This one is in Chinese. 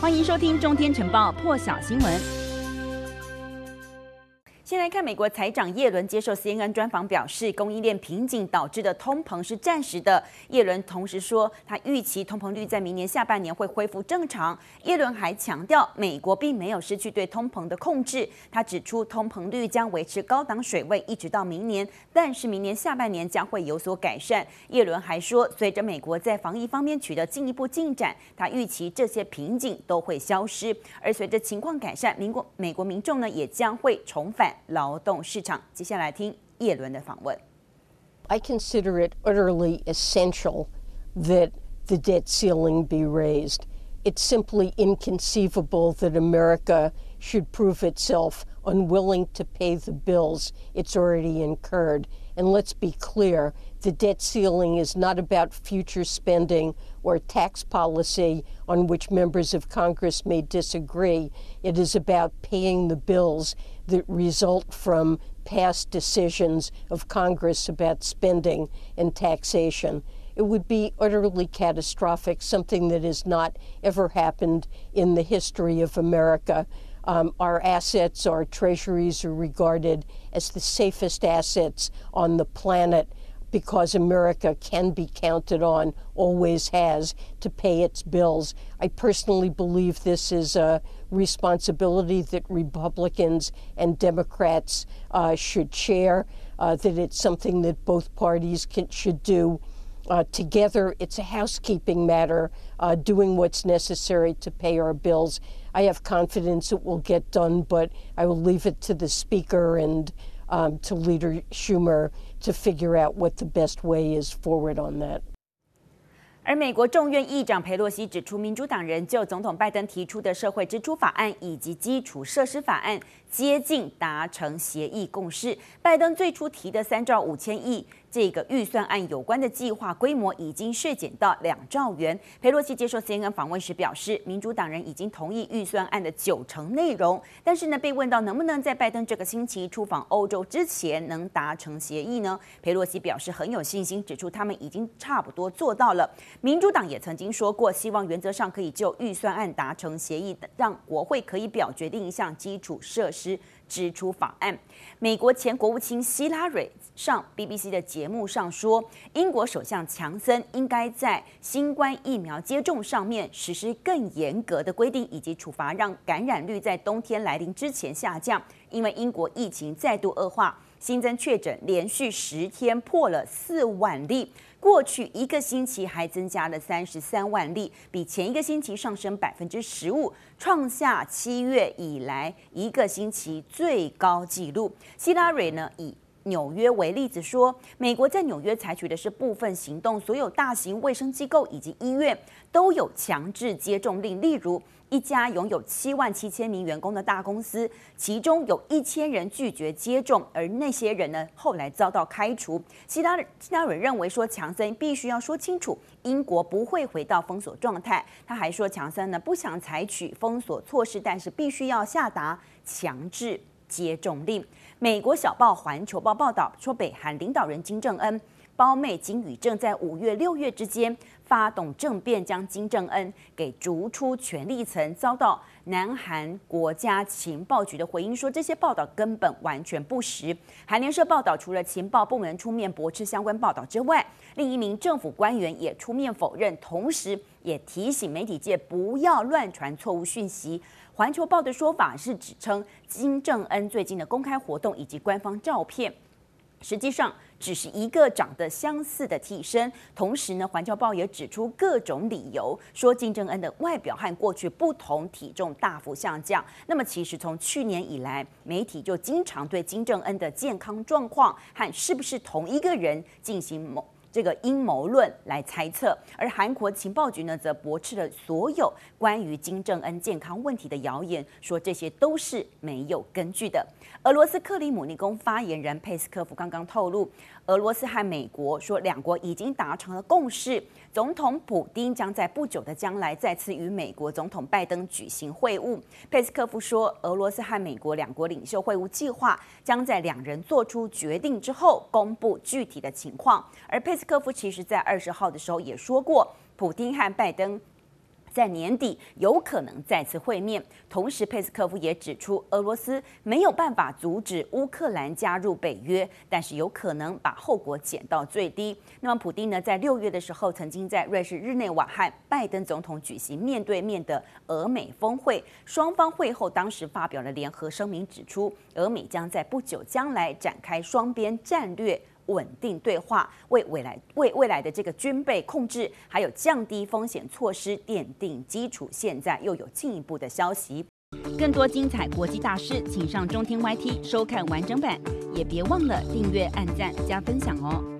欢迎收听《中天晨报》破晓新闻。先来看美国财长耶伦接受 CNN 专访，表示供应链瓶颈导致的通膨是暂时的。耶伦同时说，他预期通膨率在明年下半年会恢复正常。耶伦还强调，美国并没有失去对通膨的控制。他指出，通膨率将维持高档水位一直到明年，但是明年下半年将会有所改善。耶伦还说，随着美国在防疫方面取得进一步进展，他预期这些瓶颈都会消失。而随着情况改善，民国美国民众呢也将会重返。劳动市场。接下来听叶伦的访问。I consider it utterly essential that the debt ceiling be raised. It's simply inconceivable that America should prove itself unwilling to pay the bills it's already incurred. And let's be clear the debt ceiling is not about future spending or tax policy on which members of Congress may disagree. It is about paying the bills that result from past decisions of Congress about spending and taxation. It would be utterly catastrophic, something that has not ever happened in the history of America. Um, our assets, our treasuries are regarded as the safest assets on the planet because America can be counted on, always has, to pay its bills. I personally believe this is a responsibility that Republicans and Democrats uh, should share, uh, that it's something that both parties can, should do. Uh, together, it's a housekeeping matter, uh, doing what's necessary to pay our bills. I have confidence it will get done, but I will leave it to the Speaker and um, to Leader Schumer to figure out what the best way is forward on that. 而美国众院议长裴洛西指出，民主党人就总统拜登提出的社会支出法案以及基础设施法案 接近达成协议共识。拜登最初提的三兆五千亿。这个预算案有关的计划规模已经削减到两兆元。裴洛西接受 CNN 访问时表示，民主党人已经同意预算案的九成内容，但是呢，被问到能不能在拜登这个星期出访欧洲之前能达成协议呢？裴洛西表示很有信心，指出他们已经差不多做到了。民主党也曾经说过，希望原则上可以就预算案达成协议，让国会可以表决定一项基础设施。支出法案，美国前国务卿希拉蕊上 BBC 的节目上说，英国首相强森应该在新冠疫苗接种上面实施更严格的规定以及处罚，让感染率在冬天来临之前下降，因为英国疫情再度恶化。新增确诊连续十天破了四万例，过去一个星期还增加了三十三万例，比前一个星期上升百分之十五，创下七月以来一个星期最高纪录。希拉蕊呢，以纽约为例子说，美国在纽约采取的是部分行动，所有大型卫生机构以及医院都有强制接种令，例如。一家拥有七万七千名员工的大公司，其中有一千人拒绝接种，而那些人呢，后来遭到开除。其他其他人认为说，强森必须要说清楚，英国不会回到封锁状态。他还说，强森呢不想采取封锁措施，但是必须要下达强制接种令。美国小报《环球报》报道说，北韩领导人金正恩。胞妹金宇正在五月六月之间发动政变，将金正恩给逐出权力层，遭到南韩国家情报局的回应说，这些报道根本完全不实。韩联社报道，除了情报部门出面驳斥相关报道之外，另一名政府官员也出面否认，同时也提醒媒体界不要乱传错误讯息。环球报的说法是指称金正恩最近的公开活动以及官方照片。实际上只是一个长得相似的替身。同时呢，《环球报》也指出各种理由，说金正恩的外表和过去不同，体重大幅下降。那么，其实从去年以来，媒体就经常对金正恩的健康状况和是不是同一个人进行某。这个阴谋论来猜测，而韩国情报局呢，则驳斥了所有关于金正恩健康问题的谣言，说这些都是没有根据的。俄罗斯克里姆林宫发言人佩斯科夫刚刚透露，俄罗斯和美国说两国已经达成了共识，总统普丁将在不久的将来再次与美国总统拜登举行会晤。佩斯科夫说，俄罗斯和美国两国领袖会晤计划将在两人做出决定之后公布具体的情况，而佩斯科夫其实在二十号的时候也说过，普丁和拜登。在年底有可能再次会面。同时，佩斯科夫也指出，俄罗斯没有办法阻止乌克兰加入北约，但是有可能把后果减到最低。那么，普丁呢，在六月的时候，曾经在瑞士日内瓦和拜登总统举行面对面的俄美峰会，双方会后当时发表了联合声明，指出俄美将在不久将来展开双边战略稳定对话，为未来为未来的这个军备控制还有降低风险措施奠定基础。现在又有进一步的消息，更多精彩国际大事，请上中天 YT 收看完整版，也别忘了订阅、按赞、加分享哦。